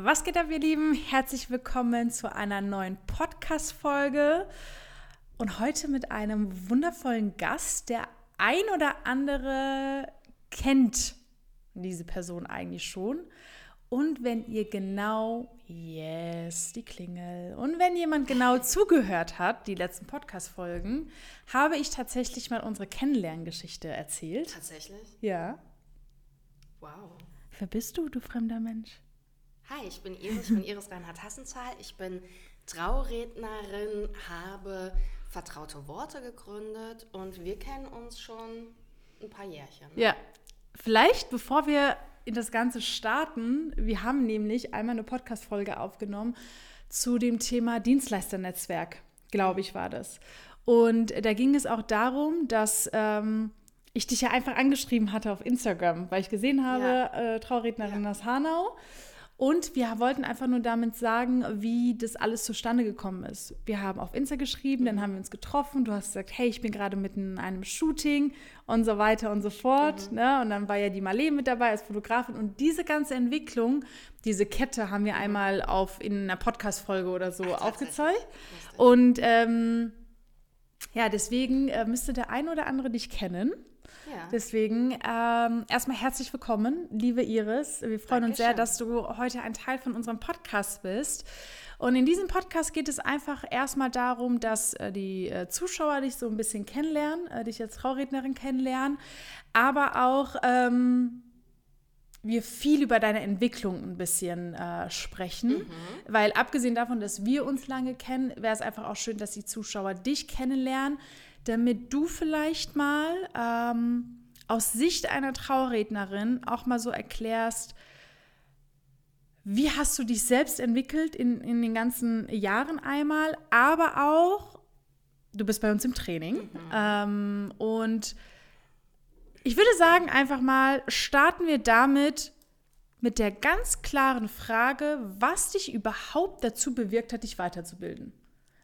Was geht ab, ihr Lieben? Herzlich willkommen zu einer neuen Podcast-Folge und heute mit einem wundervollen Gast. Der ein oder andere kennt diese Person eigentlich schon. Und wenn ihr genau, yes, die Klingel, und wenn jemand genau zugehört hat, die letzten Podcast-Folgen, habe ich tatsächlich mal unsere Kennenlerngeschichte erzählt. Tatsächlich? Ja. Wow. Wer bist du, du fremder Mensch? Hi, ich bin Iris, ich bin Iris Reinhard Hassenzahl. Ich bin Traurednerin, habe Vertraute Worte gegründet und wir kennen uns schon ein paar Jährchen. Ja, vielleicht bevor wir in das Ganze starten, wir haben nämlich einmal eine Podcast-Folge aufgenommen zu dem Thema Dienstleisternetzwerk, glaube ich, war das. Und da ging es auch darum, dass ähm, ich dich ja einfach angeschrieben hatte auf Instagram, weil ich gesehen habe, Ja. äh, Traurednerin Ja. aus Hanau. Und wir wollten einfach nur damit sagen, wie das alles zustande gekommen ist. Wir haben auf Insta geschrieben, Mhm. dann haben wir uns getroffen. Du hast gesagt, hey, ich bin gerade mitten in einem Shooting und so weiter und so fort. Mhm. Ne? Und dann war ja die Marlene mit dabei als Fotografin. Und diese ganze Entwicklung, diese Kette haben wir einmal auf, in einer Podcast-Folge oder so Mhm. Ach, aufgezeigt. Und ähm, ja, deswegen äh, müsste der ein oder andere dich kennen. Ja. Deswegen ähm, erstmal herzlich willkommen, liebe Iris. Wir freuen uns sehr, Dankeschön. dass du heute ein Teil von unserem Podcast bist. Und in diesem Podcast geht es einfach erstmal darum, dass äh, die äh, Zuschauer dich so ein bisschen kennenlernen, äh, dich als Traurednerin kennenlernen, aber auch ähm, wir viel über deine Entwicklung ein bisschen äh, sprechen. Weil abgesehen davon, dass wir uns lange kennen, wäre es einfach auch schön, dass die Zuschauer dich kennenlernen, damit du vielleicht mal ähm, aus Sicht einer Trauerrednerin auch mal so erklärst, wie hast du dich selbst entwickelt in, in den ganzen Jahren einmal, aber auch, du bist bei uns im Training. Ähm, und ich würde sagen, einfach mal starten wir damit mit der ganz klaren Frage, was dich überhaupt dazu bewirkt hat, dich weiterzubilden.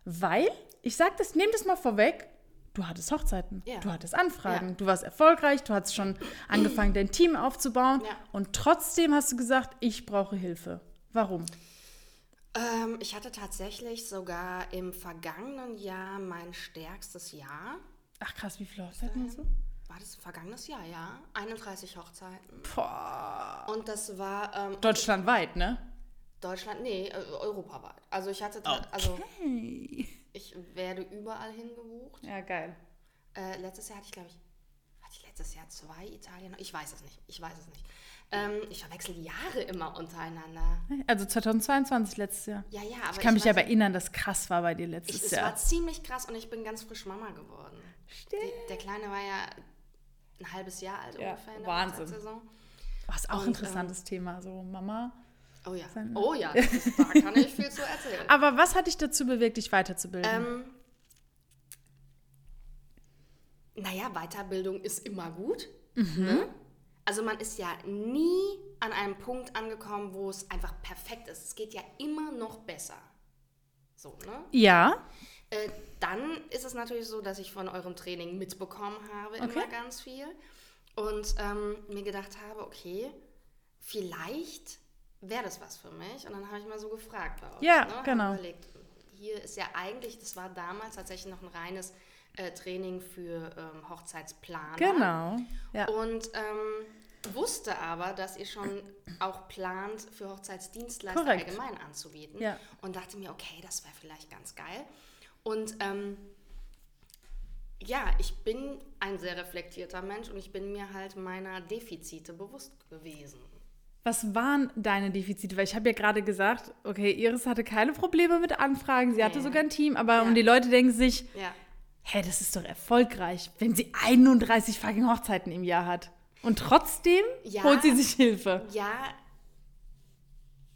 Weil, ich sage das, nehme das mal vorweg, du hattest Hochzeiten, Ja. du hattest Anfragen, Ja. du warst erfolgreich, du hast schon angefangen, dein Team aufzubauen Ja. und trotzdem hast du gesagt, ich brauche Hilfe. Warum? Ähm, ich hatte tatsächlich sogar im vergangenen Jahr mein stärkstes Jahr. Ach krass, wie viele Hochzeiten hast du? War das ein vergangenes Jahr, ja? 31 Hochzeiten. Boah. Und das war ähm, Deutschlandweit, ne? Deutschland, nee, äh, europaweit. Also ich hatte, ta- also. ich werde überall hingebucht. Ja, geil. Äh, letztes Jahr hatte ich, glaube ich, hatte ich letztes Jahr zwei Italien? Ich weiß es nicht. Ich weiß es nicht. Ähm, ich verwechsel die Jahre immer untereinander. Also 2022 letztes Jahr. Ja, ja, aber Ich kann mich weiß aber erinnern, dass krass war bei dir Ich, letztes es Jahr. war ziemlich krass und ich bin ganz frisch Mama geworden. Stimmt. Die, der Kleine war ja ein halbes Jahr alt Ja, ungefähr in der Wahnsinn. Hochzeitssaison. Was auch ein interessantes Thema, so Mama. Oh ja. Sein- Oh ja, das da kann ich viel zu erzählen. Aber was hat dich dazu bewegt, dich weiterzubilden? Ähm, naja, Weiterbildung ist immer gut. Mhm. Ne? Also man ist ja nie an einem Punkt angekommen, wo es einfach perfekt ist. Es geht ja immer noch besser. So, ne? ja. Äh, dann ist es natürlich so, dass ich von eurem Training mitbekommen habe, Okay. immer ganz viel. Und ähm, mir gedacht habe, okay, vielleicht wäre das was für mich. Und dann habe ich mal so gefragt bei euch. Ja, ne? Hab genau. Überlegt, hier ist ja eigentlich, das war damals tatsächlich noch ein reines äh, Training für ähm, Hochzeitsplaner. Genau. Ja. Und ähm, wusste aber, dass ihr schon auch plant, für Hochzeitsdienstleister Korrekt. allgemein anzubieten. Ja. Und dachte mir, okay, das wäre vielleicht ganz geil. Und ähm, ja, ich bin ein sehr reflektierter Mensch und ich bin mir halt meiner Defizite bewusst gewesen. Was waren deine Defizite? Weil ich habe ja gerade gesagt, okay, Iris hatte keine Probleme mit Anfragen, sie hatte Nee. sogar ein Team, aber Ja. um die Leute denken sich, Ja. hä, das ist doch erfolgreich, wenn sie 31 fucking Hochzeiten im Jahr hat. Und trotzdem Ja. holt sie sich Hilfe. Ja,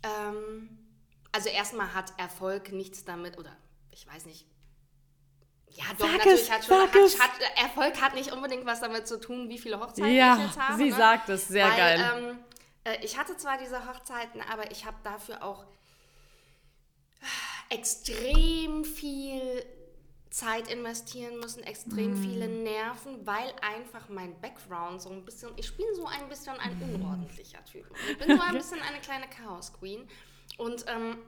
ähm, also erstmal hat Erfolg nichts damit, oder ich weiß nicht. Ja, doch, Sag natürlich es, hat schon, hat, hat, Erfolg hat nicht unbedingt was damit zu tun, wie viele Hochzeiten Ja, ich jetzt habe. sie ne? sagt es, sehr Weil, geil. Ähm, äh, ich hatte zwar diese Hochzeiten, aber ich habe dafür auch extrem viel Zeit investieren müssen, extrem Mm. viele Nerven, weil einfach mein Background so ein bisschen, ich bin so ein bisschen ein unordentlicher Typ. Ich bin so ein bisschen eine kleine Chaos Queen. Und ähm,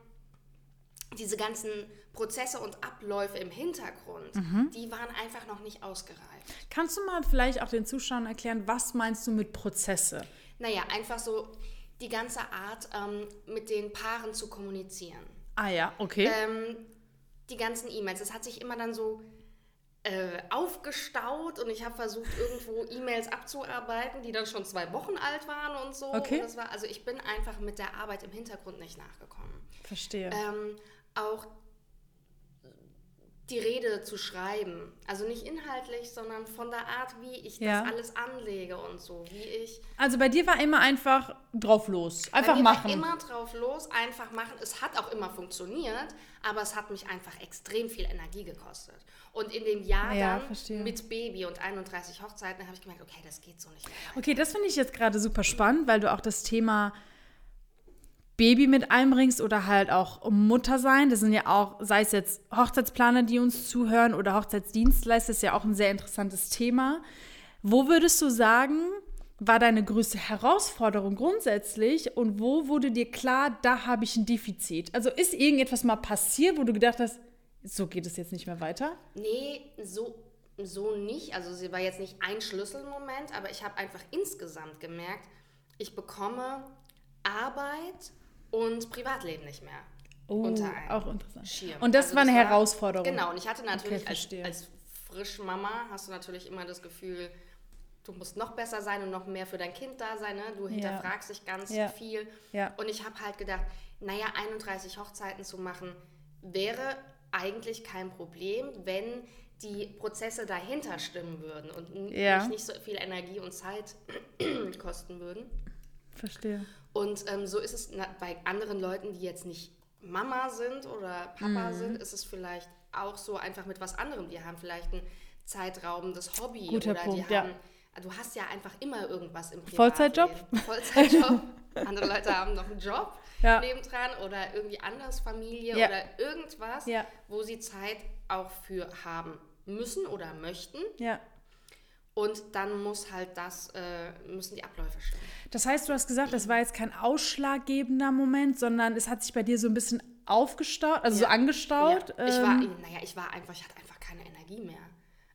diese ganzen Prozesse und Abläufe im Hintergrund, Mhm. die waren einfach noch nicht ausgereift. Kannst du mal vielleicht auch den Zuschauern erklären, was meinst du mit Prozesse? Naja, einfach so die ganze Art, ähm, mit den Paaren zu kommunizieren. Ah ja, okay. Ähm, die ganzen E-Mails, es hat sich immer dann so äh, aufgestaut und ich habe versucht, irgendwo E-Mails abzuarbeiten, die dann schon zwei Wochen alt waren und so. Okay. Und das war, also ich bin einfach mit der Arbeit im Hintergrund nicht nachgekommen. Verstehe. Ähm, auch die Rede zu schreiben. Also nicht inhaltlich, sondern von der Art, wie ich Ja. das alles anlege und so. Wie ich. Also bei dir war immer einfach drauf los. Einfach Bei mir war machen. Immer drauf los, einfach machen. Es hat auch immer funktioniert, aber es hat mich einfach extrem viel Energie gekostet. Und in dem Jahr Ja, dann verstehe. mit Baby und 31 Hochzeiten habe ich gemerkt, okay, das geht so nicht mehr. weiter. Okay, das finde ich jetzt gerade super spannend, weil du auch das Thema Baby mit einbringst oder halt auch Mutter sein. Das sind ja auch, sei es jetzt Hochzeitsplaner, die uns zuhören oder Hochzeitsdienstleister, ist ja auch ein sehr interessantes Thema. Wo würdest du sagen, war deine größte Herausforderung grundsätzlich und wo wurde dir klar, da habe ich ein Defizit? Also ist irgendetwas mal passiert, wo du gedacht hast, so geht es jetzt nicht mehr weiter? Nee, so, so nicht. Also sie war jetzt nicht ein Schlüsselmoment, aber ich habe einfach insgesamt gemerkt, ich bekomme Arbeit und Privatleben nicht mehr. unter einem Oh, auch interessant. Schirm. Und das Also war eine war- Herausforderung. Genau, und ich hatte natürlich als, verstehe. als Frischmama hast du natürlich immer das Gefühl, du musst noch besser sein und noch mehr für dein Kind da sein. Ne? Du hinterfragst dich ganz Ja. viel. Ja. Und ich habe halt gedacht, naja, 31 Hochzeiten zu machen, wäre eigentlich kein Problem, wenn die Prozesse dahinter stimmen würden und Ja. nicht so viel Energie und Zeit kosten würden. Verstehe. Und ähm, so ist es bei anderen Leuten, die jetzt nicht Mama sind oder Papa Mhm. sind, ist es vielleicht auch so einfach mit was anderem. Die haben vielleicht ein zeitraubendes Hobby Guter oder Punkt, die ja. haben. Du hast ja einfach immer irgendwas im Vollzeitjob? Privatleben. Vollzeitjob. Andere Leute haben noch einen Job Ja. nebendran oder irgendwie anders Familie Ja. oder irgendwas, Ja. wo sie Zeit auch für haben müssen oder möchten. Ja. Und dann muss halt das, äh, müssen die Abläufe stimmen. Das heißt, du hast gesagt, das war jetzt kein ausschlaggebender Moment, sondern es hat sich bei dir so ein bisschen aufgestaut, also so angestaut. Ja, ich war, ähm, naja, ich war einfach, ich hatte einfach keine Energie mehr.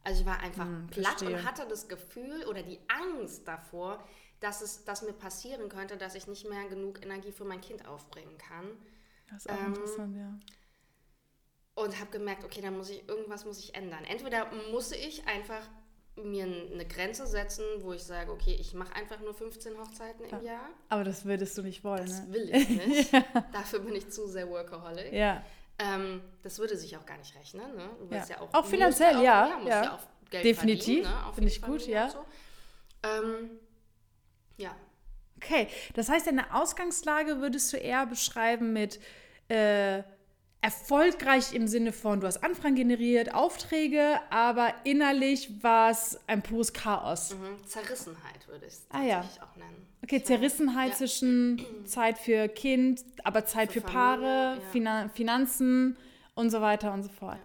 Also ich war einfach platt verstehe. und hatte das Gefühl oder die Angst davor, dass es, dass mir passieren könnte, dass ich nicht mehr genug Energie für mein Kind aufbringen kann. das ist auch ähm, interessant, ja. Und habe gemerkt, okay, dann muss ich, irgendwas muss ich ändern. Entweder muss ich einfach mir eine Grenze setzen, wo ich sage, okay, ich mache einfach nur 15 Hochzeiten im Jahr. Aber das würdest du nicht wollen, Das ne? will ich nicht. Dafür bin ich zu sehr workaholic. Ja. Ähm, das würde sich auch gar nicht rechnen. Ne? Du Ja. ja, auch, Auch finanziell, auch, ja, musst ja. ja. auch Geld Definitiv, ne? Finde ich gut, ja. So. Ähm, ja. Okay, das heißt, deine Ausgangslage würdest du eher beschreiben mit äh, erfolgreich im Sinne von, du hast Anfragen generiert, Aufträge, aber innerlich war es ein pures Chaos. Mhm. Zerrissenheit würde ich es Ah, ja. auch nennen. Okay, Ich Zerrissenheit ja. zwischen Zeit für Kind, aber Zeit für, Für Paare, Familie, ja. Finan Finanzen und so weiter und so fort.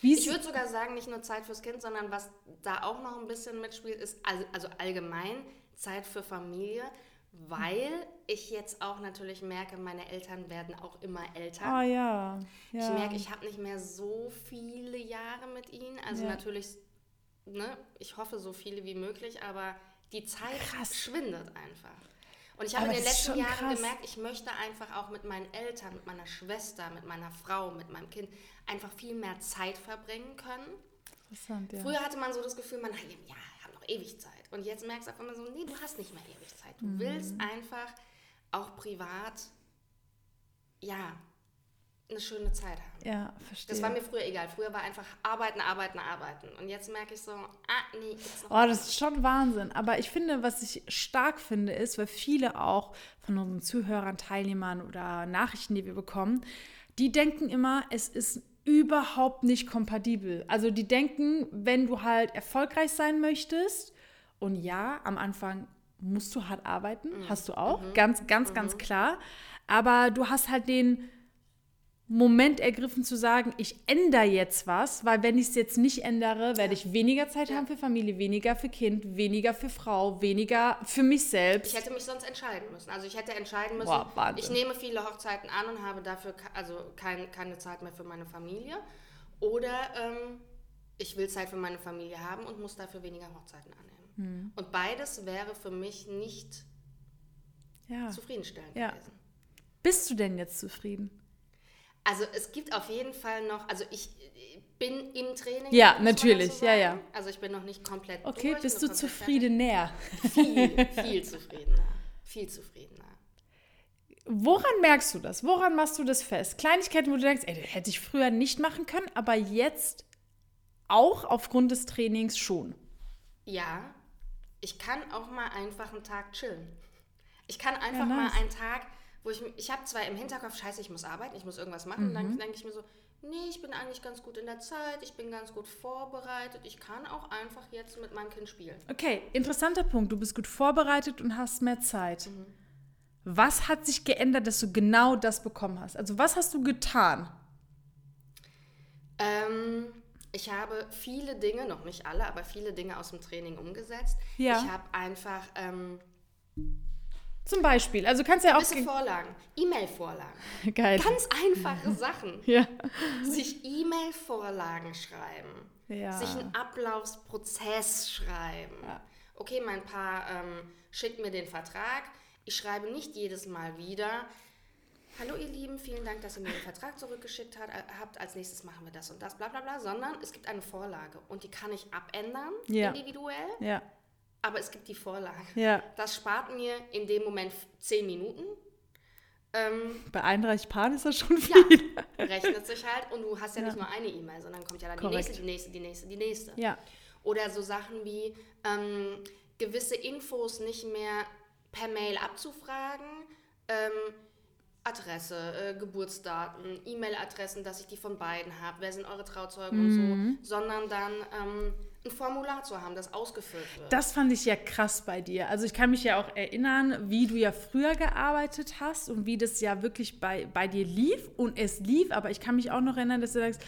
Wie Ich würde sogar sagen, nicht nur Zeit fürs Kind, sondern was da auch noch ein bisschen mitspielt, ist also, also allgemein Zeit für Familie, weil ich jetzt auch natürlich merke, meine Eltern werden auch immer älter. ah ja, ja. Ich merke, ich habe nicht mehr so viele Jahre mit ihnen. Also Ja. natürlich, ne, ich hoffe so viele wie möglich, aber die Zeit Krass. schwindet einfach. Und ich habe Aber in den letzten Jahren krass. gemerkt, ich möchte einfach auch mit meinen Eltern, mit meiner Schwester, mit meiner Frau, mit meinem Kind einfach viel mehr Zeit verbringen können. Interessant, ja. Früher hatte man so das Gefühl, man hat ja, noch ewig Zeit. Und jetzt merkst du auf einmal so, nee, du hast nicht mehr ewig Zeit. Du Mhm. willst einfach auch privat, ja, eine schöne Zeit haben. Ja, verstehe. Das war mir früher egal. Früher war einfach arbeiten, arbeiten, arbeiten. Und jetzt merke ich so, ah, nee. Oh, das ist schon Wahnsinn. Aber ich finde, was ich stark finde, ist, weil viele auch von unseren Zuhörern, Teilnehmern oder Nachrichten, die wir bekommen, die denken immer, es ist überhaupt nicht kompatibel. Also die denken, wenn du halt erfolgreich sein möchtest, und ja, am Anfang musst du hart arbeiten, hast du auch, ganz, ganz, ganz klar. Aber du hast halt den Moment ergriffen zu sagen, ich ändere jetzt was, weil wenn ich es jetzt nicht ändere, werde ich weniger Zeit Ja. haben für Familie, weniger für Kind, weniger für Frau, weniger für mich selbst. Ich hätte mich sonst entscheiden müssen. Also ich hätte entscheiden müssen, Boah, ich nehme viele Hochzeiten an und habe dafür also kein, keine Zeit mehr für meine Familie. Oder ähm, ich will Zeit für meine Familie haben und muss dafür weniger Hochzeiten annehmen. Hm. Und beides wäre für mich nicht ja. zufriedenstellend Ja. gewesen. Bist du denn jetzt zufrieden? Also es gibt auf jeden Fall noch, also ich bin im Training. Ja, natürlich, dazu ja, ja. Also ich bin noch nicht komplett Okay, durch, bist du zufriedener? Viel, viel zufriedener. Viel zufriedener. Woran merkst du das? Woran machst du das fest? Kleinigkeiten, wo du denkst, ey, das hätte ich früher nicht machen können, aber jetzt auch aufgrund des Trainings schon. Ja, ich kann auch mal einfach einen Tag chillen. Ich kann einfach Ja, nice. mal einen Tag, wo ich, ich habe zwar im Hinterkopf, scheiße, ich muss arbeiten, ich muss irgendwas machen, und dann Mhm. denke ich mir so, nee, ich bin eigentlich ganz gut in der Zeit, ich bin ganz gut vorbereitet, ich kann auch einfach jetzt mit meinem Kind spielen. Okay, interessanter Punkt. Du bist gut vorbereitet und hast mehr Zeit. Was hat sich geändert, dass du genau das bekommen hast? Also was hast du getan? Ähm, ich habe viele Dinge, noch nicht alle, aber viele Dinge aus dem Training umgesetzt. Ja. Ich habe einfach ähm, Zum Beispiel, also kannst ja auch... gewisse Vorlagen, E-Mail-Vorlagen, Geil. ganz einfache Sachen. Ja. sich E-Mail-Vorlagen schreiben, Ja. sich einen Ablaufsprozess schreiben. Okay, mein Paar ähm, schickt mir den Vertrag. Ich schreibe nicht jedes Mal wieder. Hallo ihr Lieben, vielen Dank, dass ihr mir den Vertrag zurückgeschickt hat, äh, habt. Als nächstes machen wir das und das, bla bla bla. Sondern es gibt eine Vorlage und die kann ich abändern, Ja. individuell. Ja. Aber es gibt die Vorlage. Ja. Das spart mir in dem Moment zehn Minuten. Ähm, Bei 31 Paaren ist das schon ja, viel. rechnet sich halt und du hast ja, Ja. nicht nur eine E-Mail, sondern kommt ja dann Korrekt. die nächste, die nächste, die nächste, die nächste. Ja. Oder so Sachen wie ähm, gewisse Infos nicht mehr per Mail abzufragen, ähm, Adresse, äh, Geburtsdaten, E-Mail-Adressen, dass ich die von beiden habe, wer sind eure Trauzeugen und so, sondern dann ähm, ein Formular zu haben, das ausgefüllt wird. Das fand ich ja krass bei dir. Also ich kann mich ja auch erinnern, wie du ja früher gearbeitet hast und wie das ja wirklich bei, bei dir lief und es lief, aber ich kann mich auch noch erinnern, dass du sagst, äh,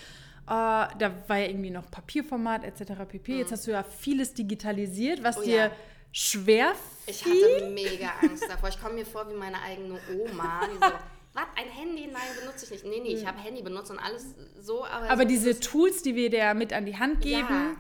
da war ja irgendwie noch Papierformat etc. pp. Jetzt hast du ja vieles digitalisiert, was Mhm. Oh dir ja. Schwer Ich hatte mega Angst davor. Ich komme mir vor wie meine eigene Oma, die so, was, ein Handy? Nein, benutze ich nicht. Nee, nee, ich habe Handy benutzt und alles so, aber... aber so diese Tools, die wir dir mit an die Hand geben, Ja.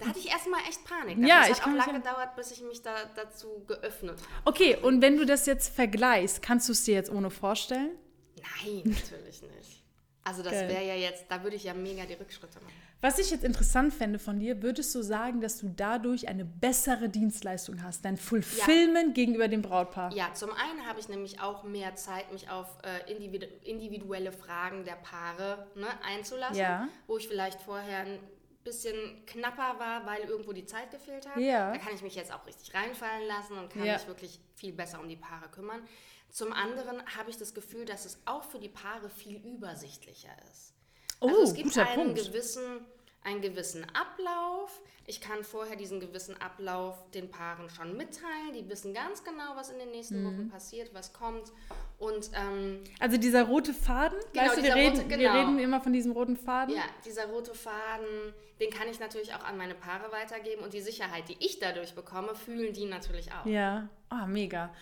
Da hatte ich erstmal echt Panik. Ja, es ich hat kann auch lange an- gedauert, bis ich mich da dazu geöffnet habe. Okay, und wenn du das jetzt vergleichst, kannst du es dir jetzt ohne vorstellen? Nein, natürlich nicht. Also das wäre ja jetzt, da würde ich ja mega die Rückschritte machen. Was ich jetzt interessant fände von dir, würdest du sagen, dass du dadurch eine bessere Dienstleistung hast, dein Fulfillment gegenüber dem Brautpaar? Ja, zum einen habe ich nämlich auch mehr Zeit, mich auf äh, individu individuelle Fragen der Paare ne, einzulassen, Ja. wo ich vielleicht vorher ein bisschen knapper war, weil irgendwo die Zeit gefehlt hat. Ja. Da kann ich mich jetzt auch richtig reinfallen lassen und kann Ja. mich wirklich viel besser um die Paare kümmern. Zum anderen habe ich das Gefühl, dass es auch für die Paare viel übersichtlicher ist. Oh, also es gibt guter einen Punkt. gewissen, einen gewissen Ablauf. Ich kann vorher diesen gewissen Ablauf den Paaren schon mitteilen. Die wissen ganz genau, was in den nächsten Mhm. Wochen passiert, was kommt. Und ähm, Also dieser rote Faden, Genau, weißt du, wir reden, rote- wir genau. reden immer von diesem roten Faden. ja, dieser rote Faden, den kann ich natürlich auch an meine Paare weitergeben. Und die Sicherheit, die ich dadurch bekomme, fühlen die natürlich auch. Ja, oh, mega.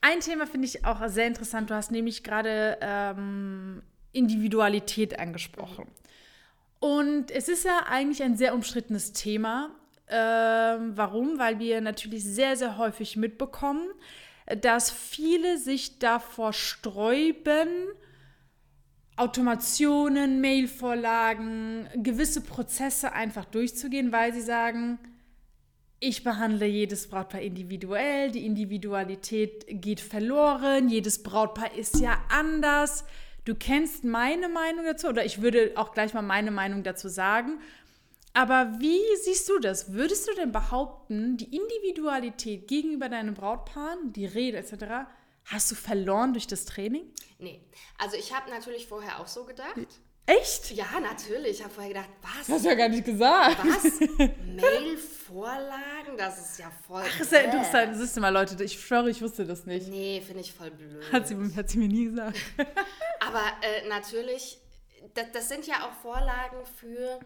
Ein Thema finde ich auch sehr interessant. Du hast nämlich gerade ähm, Individualität angesprochen. Und es ist ja eigentlich ein sehr umstrittenes Thema. Ähm, warum? Weil wir natürlich sehr, sehr häufig mitbekommen, dass viele sich davor sträuben, Automationen, Mailvorlagen, gewisse Prozesse einfach durchzugehen, weil sie sagen, ich behandle jedes Brautpaar individuell, die Individualität geht verloren, jedes Brautpaar ist ja anders. Du kennst meine Meinung dazu oder ich würde auch gleich mal meine Meinung dazu sagen. Aber wie siehst du das? Würdest du denn behaupten, die Individualität gegenüber deinen Brautpaaren, die Rede etc., hast du verloren durch das Training? Nee, also ich habe natürlich vorher auch so gedacht. Echt? Ja, natürlich. Ich habe vorher gedacht, was? Das hast du ja gar nicht gesagt. Was? Mail-Vorlagen? Das ist ja voll. Ach, ist ja interessant. Siehst du mal, Leute, ich schwöre, ich wusste das nicht. Nee, finde ich voll blöd. Hat sie, hat sie mir nie gesagt. Aber äh, natürlich, das, das sind ja auch Vorlagen für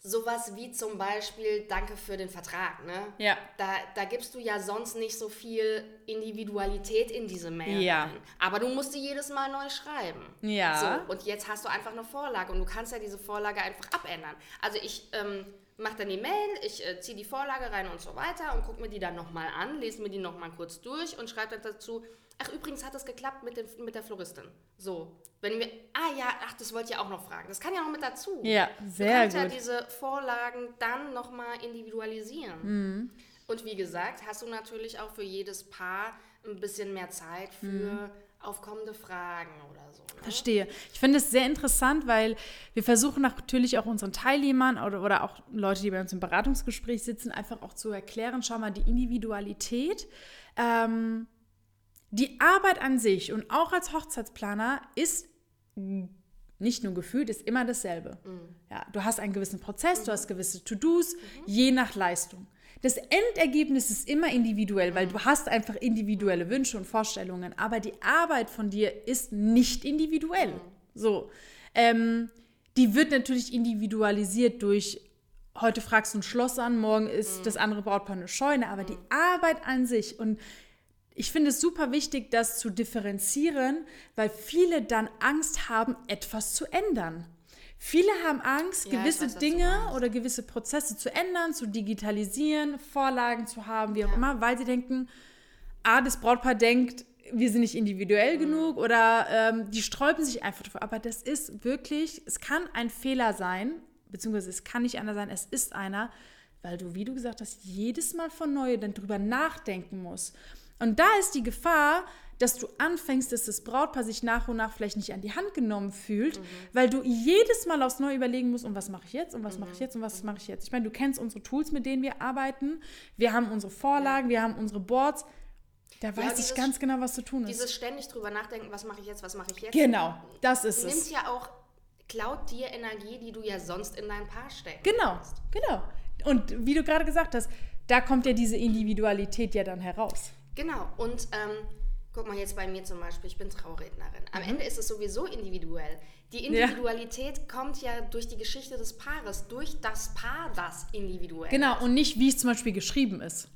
sowas wie zum Beispiel Danke für den Vertrag. Ne? Ja. Da, da gibst du ja sonst nicht so viel Individualität in diese Mail. Ja. rein. Aber du musst sie jedes Mal neu schreiben. Ja. So, und jetzt hast du einfach eine Vorlage und du kannst ja diese Vorlage einfach abändern. Also ich ähm, mache dann die Mail, ich äh, ziehe die Vorlage rein und so weiter und gucke mir die dann nochmal an, lese mir die nochmal kurz durch und schreibe dann dazu, ach übrigens hat es geklappt mit, dem, mit der Floristin. So, wenn wir, ah ja, ach das wollte ich auch noch fragen. Das kann ja noch mit dazu. Ja, Du sehr kannst ja gut. diese Vorlagen dann nochmal individualisieren. Mhm. Und wie gesagt, hast du natürlich auch für jedes Paar ein bisschen mehr Zeit für Mhm. Aufkommende Fragen oder so. Ne? Verstehe. Ich finde es sehr interessant, weil wir versuchen natürlich auch unseren Teilnehmern oder, oder auch Leute, die bei uns im Beratungsgespräch sitzen, einfach auch zu erklären, schau mal, die Individualität, ähm, die Arbeit an sich und auch als Hochzeitsplaner ist nicht nur gefühlt, ist immer dasselbe. Ja, du hast einen gewissen Prozess, du hast gewisse To-Dos, je nach Leistung. Das Endergebnis ist immer individuell, weil du hast einfach individuelle Wünsche und Vorstellungen, aber die Arbeit von dir ist nicht individuell. So, ähm, die wird natürlich individualisiert durch heute fragst du ein Schloss an, morgen ist das andere Brautpaar eine Scheune, aber die Arbeit an sich und ich finde es super wichtig, das zu differenzieren, weil viele dann Angst haben, etwas zu ändern. Viele haben Angst, Ja, gewisse weiß, Dinge oder gewisse Prozesse zu ändern, zu digitalisieren, Vorlagen zu haben, wie auch Ja. immer, weil sie denken, ah, das Brautpaar denkt, wir sind nicht individuell Mhm. genug oder ähm, die sträuben sich einfach davor. Aber das ist wirklich, es kann ein Fehler sein, beziehungsweise es kann nicht einer sein, es ist einer, weil du, wie du gesagt hast, jedes Mal von neu dann drüber nachdenken musst. Und da ist die Gefahr, dass du anfängst, dass das Brautpaar sich nach und nach vielleicht nicht an die Hand genommen fühlt, weil du jedes Mal aufs Neue überlegen musst, und was mache ich jetzt, und was mache ich jetzt, und was mache ich jetzt. Ich meine, du kennst unsere Tools, mit denen wir arbeiten. Wir haben unsere Vorlagen, wir haben unsere Boards. Da weiß ich dieses- ganz genau, was zu tun ist. Dieses ständig drüber nachdenken, was mache ich jetzt, was mache ich jetzt, Genau, das ist nimmt es. ja auch, klaut dir Energie, die du ja sonst in dein Paar steckst. Genau, genau. Und wie du gerade gesagt hast, da kommt ja diese Individualität ja dann heraus. Genau, und ähm, guck mal jetzt bei mir zum Beispiel, ich bin Traurednerin. Am Mhm. Ende ist es sowieso individuell. Die Individualität kommt ja durch die Geschichte des Paares, durch das Paar, das individuell Genau, ist. und nicht, wie es zum Beispiel geschrieben ist.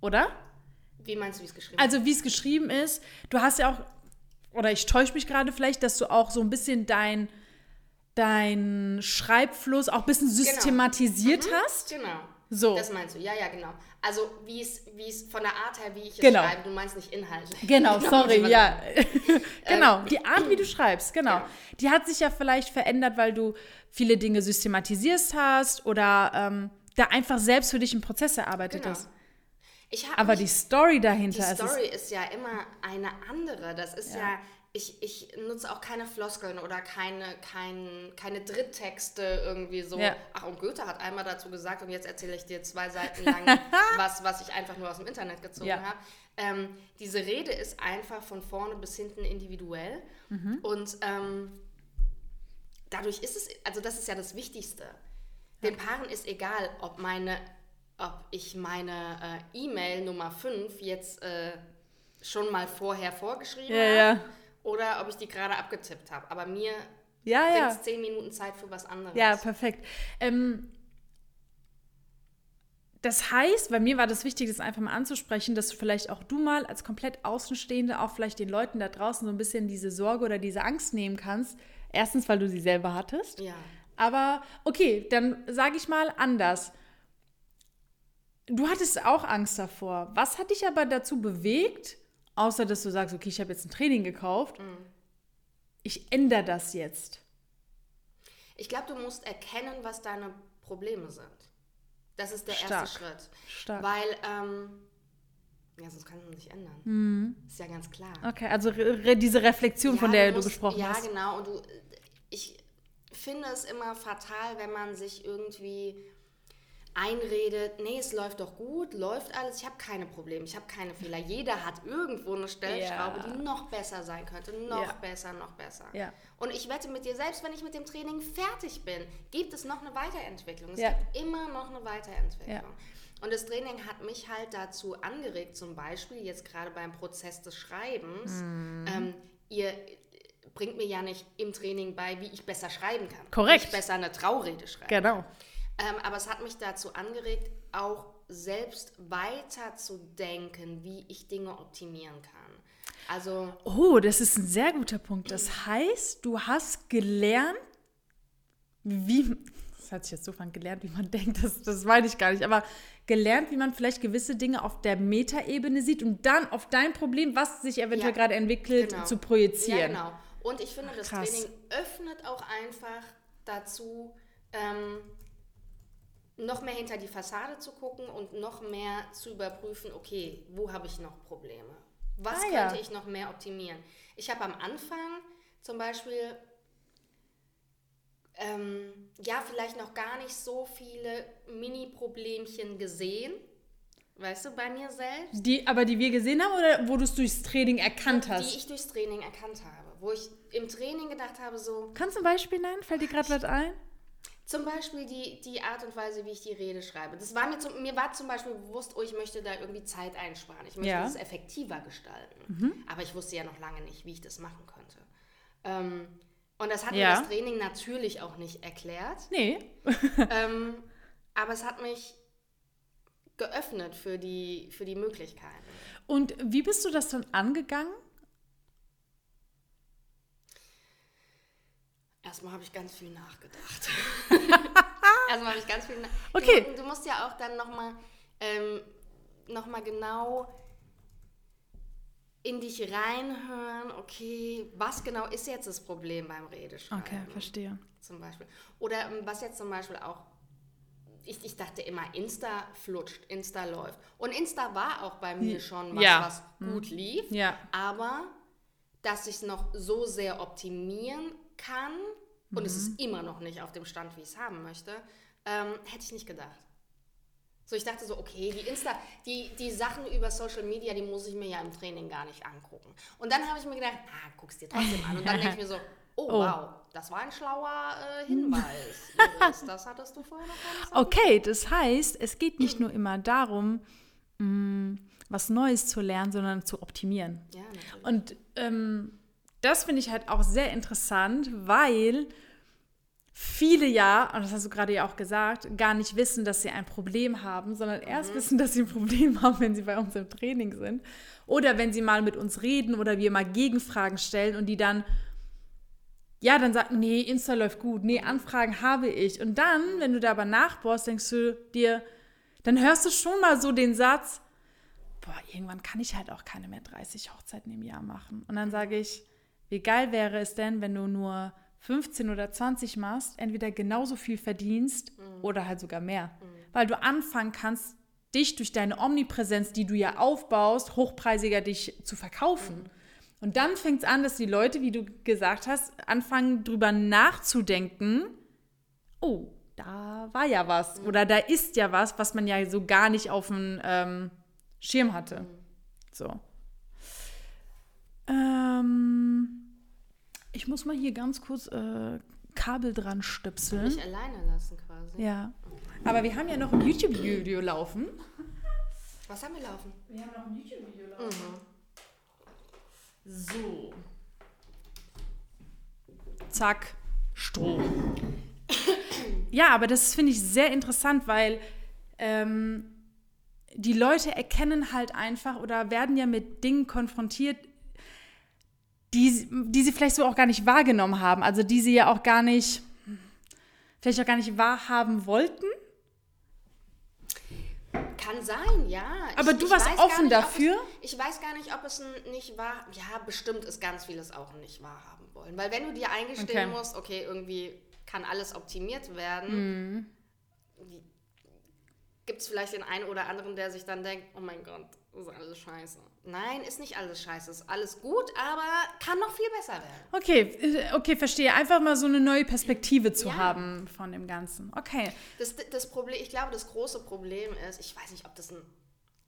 Oder? Wie meinst du, wie es geschrieben Also, wie es geschrieben ist, du hast ja auch, oder ich täusche mich gerade vielleicht, dass du auch so ein bisschen dein, dein Schreibfluss auch ein bisschen systematisiert hast. Genau. So. Das meinst du, ja, ja, genau. Also wie es, wie es von der Art her, wie ich es Genau. schreibe, du meinst nicht inhaltlich. Genau, sorry, was- ja. genau, die Art, wie du schreibst, genau. Genau. Die hat sich ja vielleicht verändert, weil du viele Dinge systematisierst hast oder ähm, da einfach selbst für dich einen Prozess erarbeitet Genau. hast. Aber mich- die Story dahinter Die ist es. Story ist ja immer eine andere. Das ist ja, ich, ich nutze auch keine Floskeln oder keine, kein, keine Dritttexte irgendwie so. Ja. Ach, und Goethe hat einmal dazu gesagt, und jetzt erzähle ich dir zwei Seiten lang was, was ich einfach nur aus dem Internet gezogen Ja. habe. Ähm, diese Rede ist einfach von vorne bis hinten individuell. Mhm. Und ähm, dadurch ist es, also das ist ja das Wichtigste. Den Paaren ist egal, ob meine, ob ich meine äh, E-Mail Nummer 5 jetzt äh, schon mal vorher vorgeschrieben Ja, habe ja. Oder ob ich die gerade abgetippt habe. Aber mir Ja, bringt ja. es 10 Minuten Zeit für was anderes. Ja, perfekt. Ähm, das heißt, bei mir war das wichtig, das einfach mal anzusprechen, dass du vielleicht auch du mal als komplett Außenstehende auch vielleicht den Leuten da draußen so ein bisschen diese Sorge oder diese Angst nehmen kannst. Erstens, weil du sie selber hattest. Ja. Aber okay, dann sage ich mal anders. Du hattest auch Angst davor. Was hat dich aber dazu bewegt, außer dass du sagst, okay, ich habe jetzt ein Training gekauft, ich ändere das jetzt? Ich glaube, du musst erkennen, was deine Probleme sind. Das ist der Stark. erste Schritt. Stark. Weil, ähm, ja, sonst kann man sich ändern. Ist ja ganz klar. Okay, also re diese Reflexion, Ja, von der du musst- gesprochen ja, hast. genau. Und du, ich finde es immer fatal, wenn man sich irgendwie. Einredet, nee, es läuft doch gut, läuft alles, ich habe keine Probleme, ich habe keine Fehler. Jeder hat irgendwo eine Stellschraube, Ja. die noch besser sein könnte, noch Ja. besser, noch besser. Ja. Und ich wette mit dir, selbst wenn ich mit dem Training fertig bin, gibt es noch eine Weiterentwicklung. Es Ja. gibt immer noch eine Weiterentwicklung. Und das Training hat mich halt dazu angeregt, zum Beispiel jetzt gerade beim Prozess des Schreibens, Mhm. ähm, ihr bringt mir ja nicht im Training bei, wie ich besser schreiben kann. Korrekt. Wie ich besser eine Traurede schreibe. Genau. Ähm, aber es hat mich dazu angeregt, auch selbst weiter zu denken, wie ich Dinge optimieren kann. Also, Oh, das ist ein sehr guter Punkt. Das heißt, du hast gelernt, wie. Das hat sich jetzt so von gelernt, wie man denkt, das, das meine ich gar nicht, aber gelernt, wie man vielleicht gewisse Dinge auf der Metaebene sieht und dann auf dein Problem, was sich eventuell Ja, gerade entwickelt, genau. zu projizieren. Ja, genau. Und ich finde, das krass. Training öffnet auch einfach dazu, ähm, noch mehr hinter die Fassade zu gucken und noch mehr zu überprüfen, okay, wo habe ich noch Probleme? Was Ah, ja. könnte ich noch mehr optimieren? Ich habe am Anfang zum Beispiel ähm, ja, vielleicht noch gar nicht so viele Mini-Problemchen gesehen, weißt du, bei mir selbst. Die, aber die wir gesehen haben oder wo du es durchs Training erkannt die hast? ich durchs Training erkannt habe. Wo ich im Training gedacht habe, so, Kannst du ein Beispiel nennen? Fällt dir gerade was ein? Zum Beispiel die, die Art und Weise, wie ich die Rede schreibe. Das war mir, zum, mir war zum Beispiel bewusst, oh, ich möchte da irgendwie Zeit einsparen. Ich möchte Ja. das effektiver gestalten. Aber ich wusste ja noch lange nicht, wie ich das machen könnte. Ähm, und das hat Ja. mir das Training natürlich auch nicht erklärt. Nee. ähm, aber es hat mich geöffnet für die, für die Möglichkeiten. Und wie bist du das dann angegangen? Erstmal habe ich ganz viel nachgedacht. Erstmal habe ich ganz viel nach Okay. Du, du musst ja auch dann nochmal ähm, noch mal genau in dich reinhören, okay, was genau ist jetzt das Problem beim Redeschreiben? Okay, verstehe. Zum Beispiel. Oder ähm, was jetzt zum Beispiel auch, ich, ich dachte immer, Insta flutscht, Insta läuft. Und Insta war auch bei mir schon was, Ja. was gut lief. Ja. Aber dass ich es noch so sehr optimieren kann, und es Mhm. ist immer noch nicht auf dem Stand, wie ich es haben möchte, ähm, hätte ich nicht gedacht. So, ich dachte so, okay, die Insta, die, die Sachen über Social Media, die muss ich mir ja im Training gar nicht angucken. Und dann habe ich mir gedacht, ah, guck's dir trotzdem an. Und dann denke ich mir so, oh, Oh. wow, das war ein schlauer äh, Hinweis. Iris, das hattest du vorher noch gar nicht Okay, das heißt, es geht nicht nur immer darum, mh, was Neues zu lernen, sondern zu optimieren. Ja, natürlich. Und ähm, das finde ich halt auch sehr interessant, weil viele ja, und das hast du gerade ja auch gesagt, gar nicht wissen, dass sie ein Problem haben, sondern erst wissen, dass sie ein Problem haben, wenn sie bei uns im Training sind. Oder wenn sie mal mit uns reden oder wir mal Gegenfragen stellen und die dann, ja, dann sagen, nee, Insta läuft gut, nee, Anfragen habe ich. Und dann, wenn du da aber nachbohrst, denkst du dir, dann hörst du schon mal so den Satz, boah, irgendwann kann ich halt auch keine mehr 30 Hochzeiten im Jahr machen. Und dann sage ich, wie geil wäre es denn, wenn du nur 15 oder 20 machst, entweder genauso viel verdienst oder halt sogar mehr. Weil du anfangen kannst, dich durch deine Omnipräsenz, die du ja aufbaust, hochpreisiger dich zu verkaufen. Und dann fängt es an, dass die Leute, wie du gesagt hast, anfangen drüber nachzudenken, oh, da war ja was oder da ist ja was, was man ja so gar nicht auf dem ähm, Schirm hatte. So. Ähm, ich muss mal hier ganz kurz äh, Kabel dran stöpseln. Mich alleine lassen quasi. Ja. Aber wir haben ja noch ein YouTube-Video laufen. Was haben wir laufen? Wir haben noch ein YouTube-Video laufen. So. Zack, Strom. Ja, aber das finde ich sehr interessant, weil ähm, die Leute erkennen halt einfach oder werden ja mit Dingen konfrontiert, die, die sie vielleicht so auch gar nicht wahrgenommen haben. Also die sie ja auch gar nicht, vielleicht auch gar nicht wahrhaben wollten. Kann sein, ja. Aber du warst offen nicht, dafür? Es, ich weiß gar nicht, ob es ein nicht wahr. Ja, bestimmt ist ganz vieles auch nicht wahrhaben wollen. Weil wenn du dir eingestehen Okay. musst, okay, irgendwie kann alles optimiert werden, Mhm. gibt es vielleicht den einen oder anderen, der sich dann denkt, oh mein Gott, ist alles scheiße. Nein, ist nicht alles scheiße, ist alles gut, aber kann noch viel besser werden. Okay, äh, okay, verstehe. Einfach mal so eine neue Perspektive zu Ja. haben von dem Ganzen. Okay. Das, das Problem, ich glaube, das große Problem ist, ich weiß nicht, ob das ein,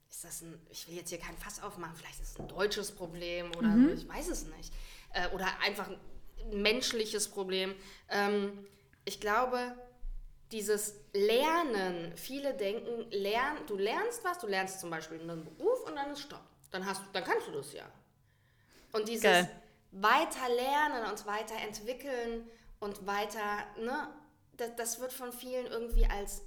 ist das ein, ich will jetzt hier kein Fass aufmachen, vielleicht ist es ein deutsches Problem oder Mhm. ich weiß es nicht. Äh, oder einfach ein menschliches Problem. Ähm, ich glaube, dieses Lernen, viele denken, lern, du lernst was, du lernst zum Beispiel einen Beruf und dann ist Stopp. Dann, hast, dann kannst du das ja. Und dieses Geil. weiter lernen und weiterentwickeln und weiter, ne, das, das wird von vielen irgendwie als,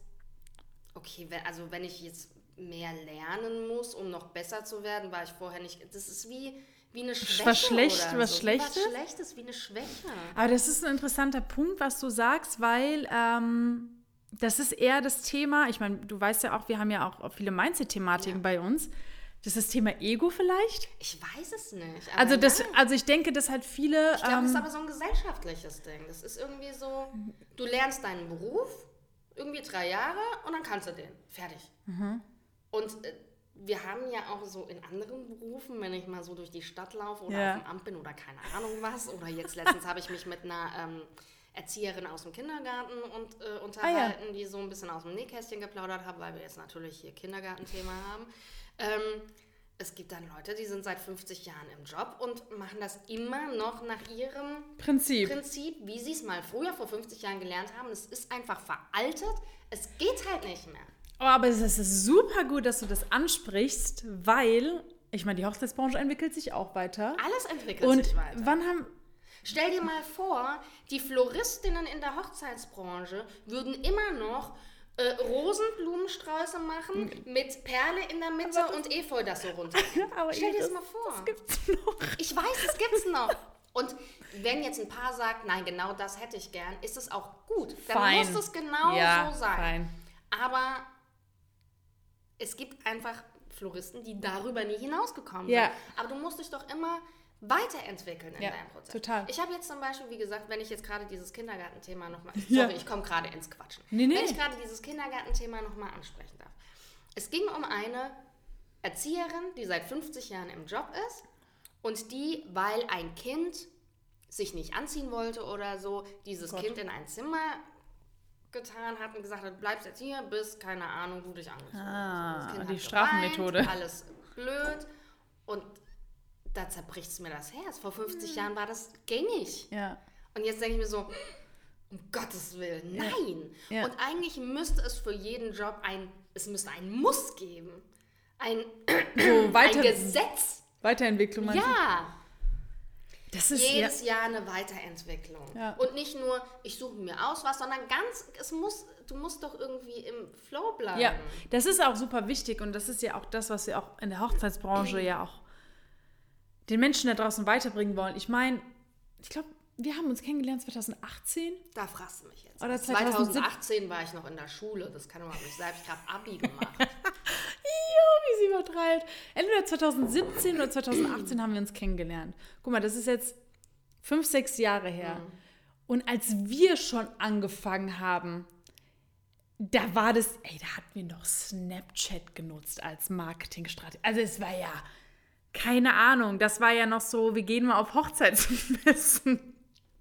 okay, wenn, also wenn ich jetzt mehr lernen muss, um noch besser zu werden, war ich vorher nicht, das ist wie, wie eine Schwäche Was schlecht- oder was so. Schlechtes? Was Schlechtes, wie eine Schwäche. Aber das ist ein interessanter Punkt, was du sagst, weil ähm, das ist eher das Thema, ich meine, du weißt ja auch, wir haben ja auch viele Mindset-Thematiken Ja. bei uns. Das ist das Thema Ego vielleicht? Ich weiß es nicht. Also, das, also ich denke, dass halt viele. Ich glaube, das ist ähm, aber so ein gesellschaftliches Ding. Das ist irgendwie so, du lernst deinen Beruf, irgendwie drei Jahre und dann kannst du den. Fertig. Mhm. Und äh, wir haben ja auch so in anderen Berufen, wenn ich mal so durch die Stadt laufe oder Ja. auf dem Amt bin oder keine Ahnung was, oder jetzt letztens habe ich mich mit einer ähm, Erzieherin aus dem Kindergarten und, äh, unterhalten, die so ein bisschen aus dem Nähkästchen geplaudert haben, weil wir jetzt natürlich hier Kindergartenthema haben. Ähm, es gibt dann Leute, die sind seit 50 Jahren im Job und machen das immer noch nach ihrem Prinzip. Prinzip, wie sie es mal früher vor 50 Jahren gelernt haben. Es ist einfach veraltet. Es geht halt nicht mehr. Oh, aber es ist super gut, dass du das ansprichst, weil, ich meine, die Hochzeitsbranche entwickelt sich auch weiter. Alles entwickelt Und sich weiter. wann haben. Stell dir mal vor, die Floristinnen in der Hochzeitsbranche würden immer noch äh, Rosenblumensträuße machen mit Perle in der Mitte und Efeu, das so runter. Aber Stell dir das das- mal vor. Das gibt's noch. Ich weiß, es gibt's noch. Und wenn jetzt ein Paar sagt, nein, genau das hätte ich gern, ist es auch gut. Dann Fein. muss es genau ja, so sein. Fein. Aber es gibt einfach Floristen, die darüber nie hinausgekommen Ja. sind. Aber du musst dich doch immer weiterentwickeln in Ja, deinem Prozess. total. Ich habe jetzt zum Beispiel, wie gesagt, wenn ich jetzt gerade dieses Kindergartenthema nochmal, Ja. sorry, ich komme gerade ins Quatschen. Nee, nee. Wenn ich gerade dieses Kindergartenthema nochmal ansprechen darf. Es ging um eine Erzieherin, die seit 50 Jahren im Job ist und die, weil ein Kind sich nicht anziehen wollte oder so, dieses Gott. Kind in ein Zimmer getan hat und gesagt hat, bleibst jetzt hier, bis, keine Ahnung, du dich angezogen Ah, hast. Die Strafenmethode. geweint, alles blöd und da zerbricht es mir das Herz. Vor 50 Jahren war das gängig. Ja. Und jetzt denke ich mir so, um Gottes Willen, nein. Ja. Und eigentlich müsste es für jeden Job ein, es müsste ein Muss geben. Ein, So weiter, ein Gesetz. Weiterentwicklung. Ja, Das ist ja, jedes Jahr eine Weiterentwicklung. Ja. Und nicht nur, ich suche mir aus was, sondern ganz, es muss, du musst doch irgendwie im Flow bleiben. ja, das ist auch super wichtig und das ist ja auch das, was wir auch in der Hochzeitsbranche ja auch den Menschen da draußen weiterbringen wollen. Ich meine, ich glaube, wir haben uns kennengelernt 2018. Da fragst du mich jetzt. Oder 2018 2017 war ich noch in der Schule, das kann man nicht selbst. Ich habe Abi gemacht. Übertreibt. Entweder 2017 oder 2018 haben wir uns kennengelernt. Guck mal, das ist jetzt fünf, sechs Jahre her. Und als wir schon angefangen haben, da war das, ey, da hatten wir noch Snapchat genutzt als Marketingstrategie. Also es war ja, keine Ahnung, das war ja noch so, wir gehen mal auf Hochzeitsmessen.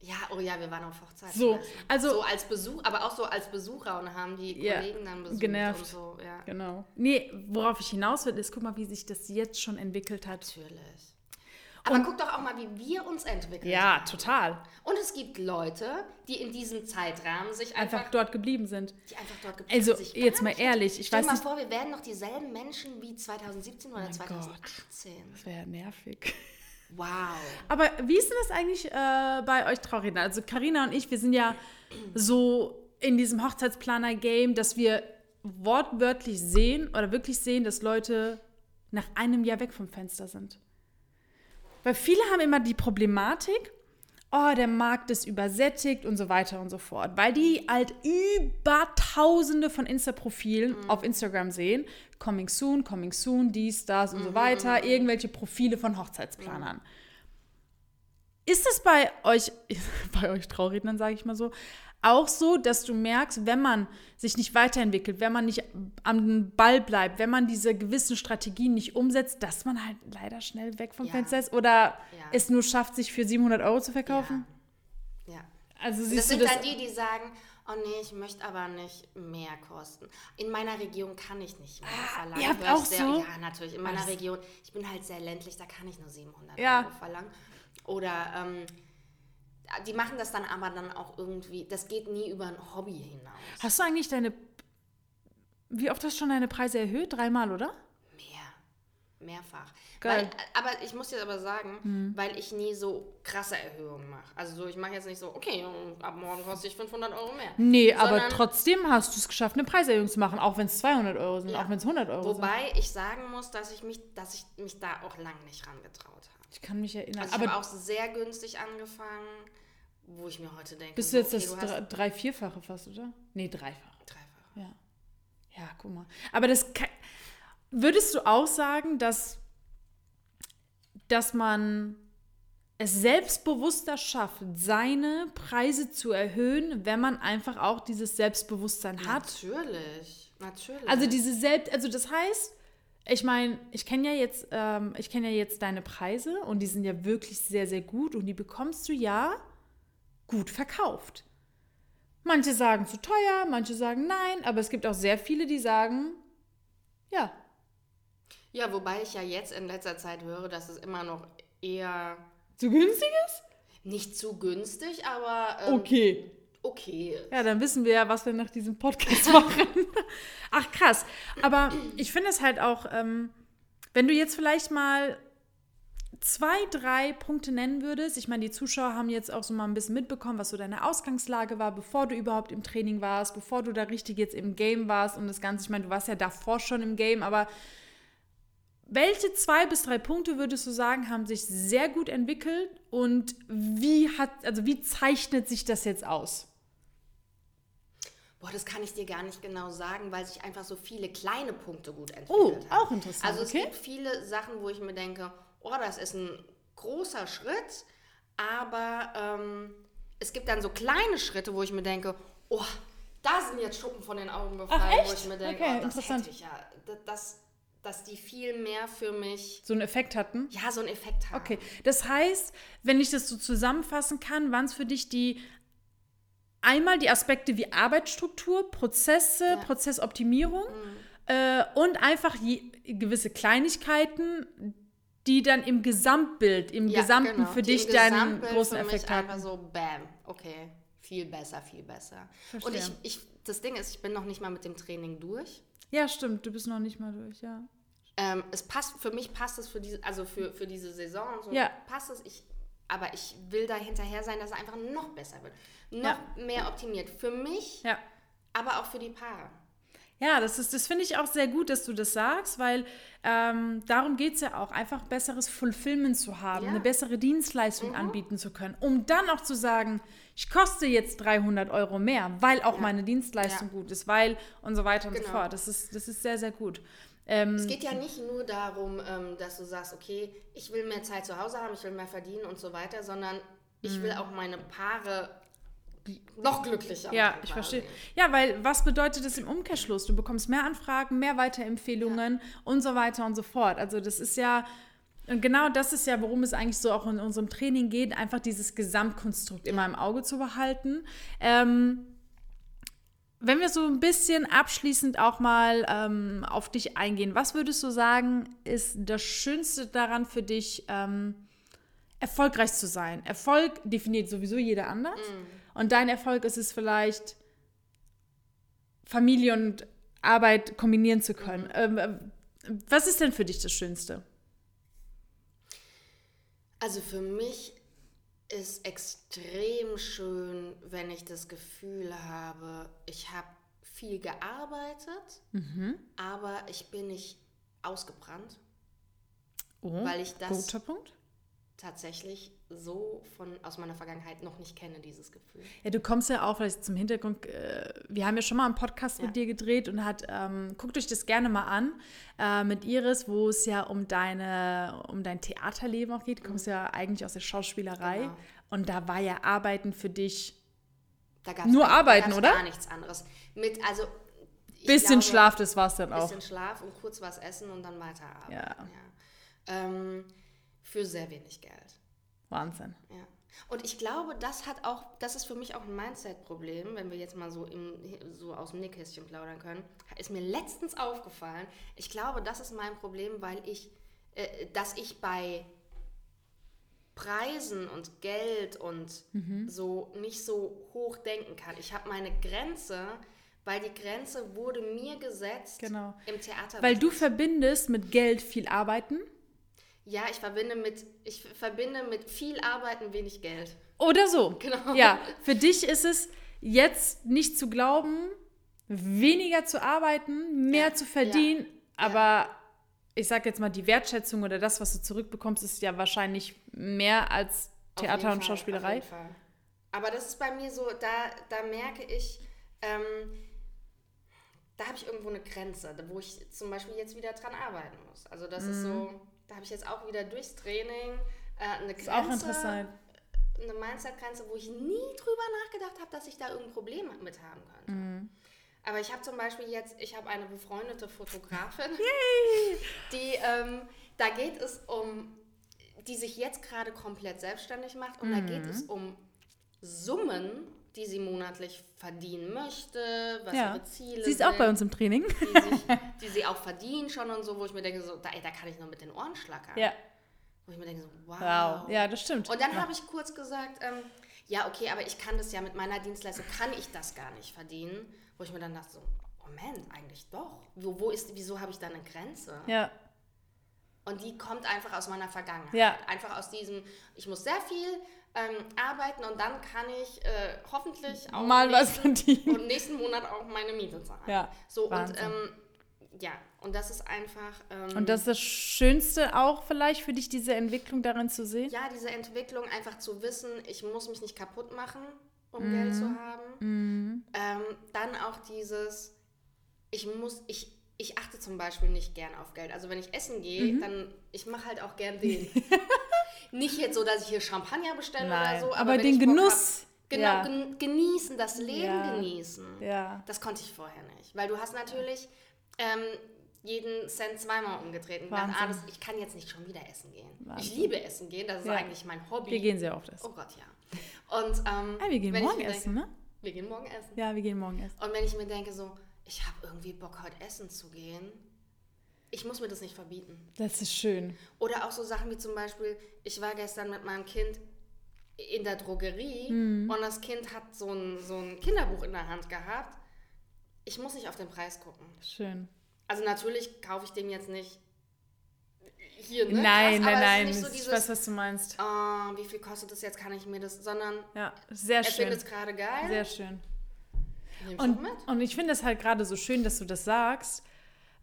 Ja, oh ja, wir waren auf Hochzeiten. So, also- so als Besuch, aber auch so als Besucher und haben die Ja, Kollegen dann besucht genervt. und so. Ja, Genau. Nee, worauf ich hinaus will, ist, guck mal, wie sich das jetzt schon entwickelt hat. natürlich. Aber guck doch auch mal, wie wir uns entwickeln. Ja, haben. total. Und es gibt Leute, die in diesem Zeitrahmen sich einfach, Einfach dort geblieben sind. die einfach dort geblieben Also, sich jetzt gar mal ehrlich, ich Stell weiß dir mal nicht- vor, wir werden noch dieselben Menschen wie 2017 oder Gott. 2018. Das wäre nervig. Wow. Aber wie ist denn das eigentlich äh, bei euch Trauredner? Also Karina und ich, wir sind ja so in diesem Hochzeitsplaner-Game, dass wir wortwörtlich sehen oder wirklich sehen, dass Leute nach einem Jahr weg vom Fenster sind. Weil viele haben immer die Problematik, oh, der Markt ist übersättigt und so weiter und so fort. Weil die halt über tausende von Insta-Profilen auf Instagram sehen. Coming soon, coming soon, dies, das und so weiter. Irgendwelche Profile von Hochzeitsplanern. Ist es bei euch, bei euch Traurednern, sage ich mal so, auch so, dass du merkst, wenn man sich nicht weiterentwickelt, wenn man nicht am Ball bleibt, wenn man diese gewissen Strategien nicht umsetzt, dass man halt leider schnell weg vom Ja. Fenster ist oder es nur schafft, sich für 700 Euro zu verkaufen? Ja. Also Das siehst sind du das? dann die, die sagen, oh nee, ich möchte aber nicht mehr kosten. In meiner Region kann ich nicht mehr verlangen. Ah, ihr habt auch sehr, so? Ja, natürlich. In meiner Was? Region, ich bin halt sehr ländlich, da kann ich nur 700 Ja. Euro verlangen. Oder ähm, die machen das dann aber dann auch irgendwie, das geht nie über ein Hobby hinaus. Hast du eigentlich deine. Wie oft hast du schon deine Preise erhöht? Dreimal, oder? Mehr. Mehrfach. Geil. Hm. Weil, aber ich muss jetzt aber sagen, weil ich nie so krasse Erhöhungen mache. Also so, ich mache jetzt nicht so, okay, ab morgen koste ich 500 Euro mehr. Nee, aber trotzdem hast du es geschafft, eine Preiserhöhung zu machen, auch wenn es 200 Euro sind, Ja. auch wenn es 100 Euro sind. Wobei ich sagen muss, dass ich mich, dass ich mich da auch lange nicht rangetraut habe. Ich kann mich erinnern. Also ich aber habe auch sehr günstig angefangen, wo ich mir heute denke, bist du jetzt okay, das du drei, vierfache fast, oder? Nee, dreifache. dreifach. Ja. Ja, guck mal. Aber das kann, würdest du auch sagen, dass, dass man es selbstbewusster schafft, seine Preise zu erhöhen, wenn man einfach auch dieses Selbstbewusstsein hat? Natürlich, natürlich. Also diese Selbst, also das heißt, ich meine, ich kenne ja jetzt, ähm, ich kenne ja jetzt deine Preise und die sind ja wirklich sehr, sehr gut und die bekommst du ja gut verkauft. Manche sagen zu teuer, manche sagen nein, aber es gibt auch sehr viele, die sagen, ja, ja, wobei ich ja jetzt in letzter Zeit höre, dass es immer noch eher zu günstig ist? nicht zu günstig, aber ähm, Okay. okay. Ja, dann wissen wir ja, was wir nach diesem Podcast machen. Ach, krass. Aber ich finde es halt auch, ähm, wenn du jetzt vielleicht mal zwei, drei Punkte nennen würdest. Ich meine, die Zuschauer haben jetzt auch so mal ein bisschen mitbekommen, was so deine Ausgangslage war, bevor du überhaupt im Training warst, bevor du da richtig jetzt im Game warst und das Ganze. Ich meine, du warst ja davor schon im Game, aber welche zwei bis drei Punkte würdest du sagen, haben sich sehr gut entwickelt und wie hat, also wie zeichnet sich das jetzt aus? Boah, das kann ich dir gar nicht genau sagen, weil sich einfach so viele kleine Punkte gut entwickelt Oh, haben. auch interessant, Also es okay. gibt viele Sachen, wo ich mir denke, oh, das ist ein großer Schritt, aber ähm, es gibt dann so kleine Schritte, wo ich mir denke, oh, da sind jetzt Schuppen von den Augen gefallen, wo ich mir denke, Okay, oh, das interessant. hätte ich ja, da- das, dass die viel mehr für mich, So einen Effekt hatten? ja, so einen Effekt haben. Okay, das heißt, wenn ich das so zusammenfassen kann, waren es für dich die einmal die Aspekte wie Arbeitsstruktur, Prozesse, Ja. Prozessoptimierung äh, und einfach je, gewisse Kleinigkeiten, die dann im Gesamtbild, im Ja, Gesamten genau, für die dich deinen großen für mich Effekt einfach so, bam, okay, viel besser, viel besser. Und ich, Verstehe. ich, das Ding ist, ich bin noch nicht mal mit dem Training durch. Ja, stimmt, du bist noch nicht mal durch, ja. Ähm, es passt, für mich passt es für diese, also für, für diese Saison und so Ja. passt es. Ich, aber ich will da hinterher sein, dass es einfach noch besser wird. Noch Ja. mehr optimiert. Für mich, Ja. aber auch für die Paare. Ja, das, ist, das finde ich auch sehr gut, dass du das sagst, weil ähm, darum geht es ja auch, einfach besseres Fulfillment zu haben, Ja. Mhm. eine bessere Dienstleistung anbieten zu können, um dann auch zu sagen, ich koste jetzt 300 Euro mehr, weil auch meine Dienstleistung Ja. gut ist, weil und so weiter und so Genau. fort. Das ist, das ist sehr, sehr gut. Ähm, Es geht ja nicht nur darum, ähm, dass du sagst, okay, ich will mehr Zeit zu Hause haben, ich will mehr verdienen und so weiter, sondern ich Mhm. will auch meine Paare noch glücklicher Ja, ich verstehe. Ja, weil was bedeutet das im Umkehrschluss? Du bekommst mehr Anfragen, mehr Weiterempfehlungen und so weiter und so fort. Also das ist ja, und genau das ist ja, worum es eigentlich so auch in unserem Training geht, einfach dieses Gesamtkonstrukt immer im Auge zu behalten. Ähm, wenn wir so ein bisschen abschließend auch mal ähm, auf dich eingehen, was würdest du sagen, ist das Schönste daran für dich, ähm, erfolgreich zu sein? Erfolg definiert sowieso jeder anders. Und dein Erfolg ist es vielleicht, Familie und Arbeit kombinieren zu können. Ähm, äh, was ist denn für dich das Schönste? Also für mich ist extrem schön, wenn ich das Gefühl habe, ich habe viel gearbeitet, Mhm. aber ich bin nicht ausgebrannt, Oh, Weil ich das- guter Punkt. Tatsächlich so von aus meiner Vergangenheit noch nicht kenne, dieses Gefühl. Ja, du kommst ja auch vielleicht zum Hintergrund. Äh, wir haben ja schon mal einen Podcast Ja. mit dir gedreht und hat, ähm, guckt euch das gerne mal an äh, mit Iris, wo es ja um deine, um dein Theaterleben auch geht. Du kommst ja eigentlich aus der Schauspielerei Genau. und da war ja Arbeiten für dich Nur gar- arbeiten, da oder? Gar nichts anderes. Mit, also, Bisschen glaube, Schlaf, das war's dann auch. Bisschen Schlaf und kurz was essen und dann weiterarbeiten. Ja. Ja. Ähm, für sehr wenig Geld. Wahnsinn. Ja. Und ich glaube, das hat auch, das ist für mich auch ein Mindset-Problem, wenn wir jetzt mal so, im, so aus dem Nähkästchen plaudern können. Ist mir letztens aufgefallen. Ich glaube, das ist mein Problem, weil ich, äh, dass ich bei Preisen und Geld und Mhm. so nicht so hoch denken kann. Ich habe meine Grenze, weil die Grenze wurde mir gesetzt Genau. im Theater. Weil du verbindest mit Geld viel Arbeiten ja, ich verbinde mit, ich verbinde mit viel Arbeiten wenig Geld. oder so. Genau. Ja, für dich ist es jetzt nicht zu glauben, weniger zu arbeiten, mehr Ja, zu verdienen, aber ich sag jetzt mal, die Wertschätzung oder das, was du zurückbekommst, ist ja wahrscheinlich mehr als Theater und Fall, Schauspielerei. Aber das ist bei mir so, da, da merke ich, ähm, da habe ich irgendwo eine Grenze, wo ich zum Beispiel jetzt wieder dran arbeiten muss. Also das ist so, da habe ich jetzt auch wieder durchs Training äh, eine Grenze, Mhm. Ist auch interessant. eine Mindset-Grenze, wo ich nie drüber nachgedacht habe, dass ich da irgendein Problem mit haben könnte. Mhm. Aber ich habe zum Beispiel jetzt, ich habe eine befreundete Fotografin, die, ähm, da geht es um, die sich jetzt gerade komplett selbstständig macht und da geht es um Summen, die sie monatlich verdienen möchte, was Ja. ihre Ziele Sie ist sind, auch bei uns im Training. die, sich, die sie auch verdient schon und so, wo ich mir denke, so, da, ey, da kann ich nur mit den Ohren schlackern. Ja, Wo ich mir denke, so, wow. wow. Ja, das stimmt. Und dann ja. habe ich kurz gesagt, ähm, ja, okay, aber ich kann das ja mit meiner Dienstleistung, kann ich das gar nicht verdienen. Wo ich mir dann dachte, so, Moment, eigentlich doch. Wo, wo ist, wieso habe ich da eine Grenze? Ja, Und die kommt einfach aus meiner Vergangenheit. Ja. Einfach aus diesem, ich muss sehr viel ähm, arbeiten und dann kann ich äh, hoffentlich auch mal was nächsten, verdienen. und nächsten Monat auch meine Miete zahlen. Ja, So, und Wahnsinn. ähm, ja, und das ist einfach. Ähm, Und das ist das Schönste auch vielleicht für dich, diese Entwicklung darin zu sehen? ja, diese Entwicklung, einfach zu wissen, ich muss mich nicht kaputt machen, um Mhm. Geld zu haben. Ähm, dann auch dieses, ich muss, ich, ich achte zum Beispiel nicht gern auf Geld. Also wenn ich essen gehe, Mhm. dann, ich mache halt auch gern den. nicht jetzt so, dass ich hier Champagner bestelle Nein, oder so, aber wenn den ich Genuss, genau, ja. gen genießen, das Leben Ja. genießen. Ja. Das konnte ich vorher nicht. Weil du hast natürlich ähm, jeden Cent zweimal umgedreht und gedacht, ah, das, ich kann jetzt nicht schon wieder essen gehen. Ich Wahnsinn. liebe Essen gehen, das ist Ja. eigentlich mein Hobby. Wir gehen sehr oft essen. Oh Gott, ja. Und, ähm, Ah, wir gehen ich morgen mir essen, denke, ne? Wir gehen morgen essen. Ja, wir gehen morgen essen. Und wenn ich mir denke, so, ich habe irgendwie Bock, heute essen zu gehen, ich muss mir das nicht verbieten. Das ist schön. Oder auch so Sachen wie zum Beispiel, ich war gestern mit meinem Kind in der Drogerie Mhm. und das Kind hat so ein, so ein Kinderbuch in der Hand gehabt. Ich muss nicht auf den Preis gucken. Schön. Also natürlich kaufe ich dem jetzt nicht hier, ne? nein, krass, nein, nein. ist nicht ich so weiß, dieses, was du meinst. ah, wie viel kostet das jetzt, kann ich mir das, sondern Ja, sehr er schön. findet es gerade geil. Sehr schön. Ich Und, und ich finde es halt gerade so schön, dass du das sagst,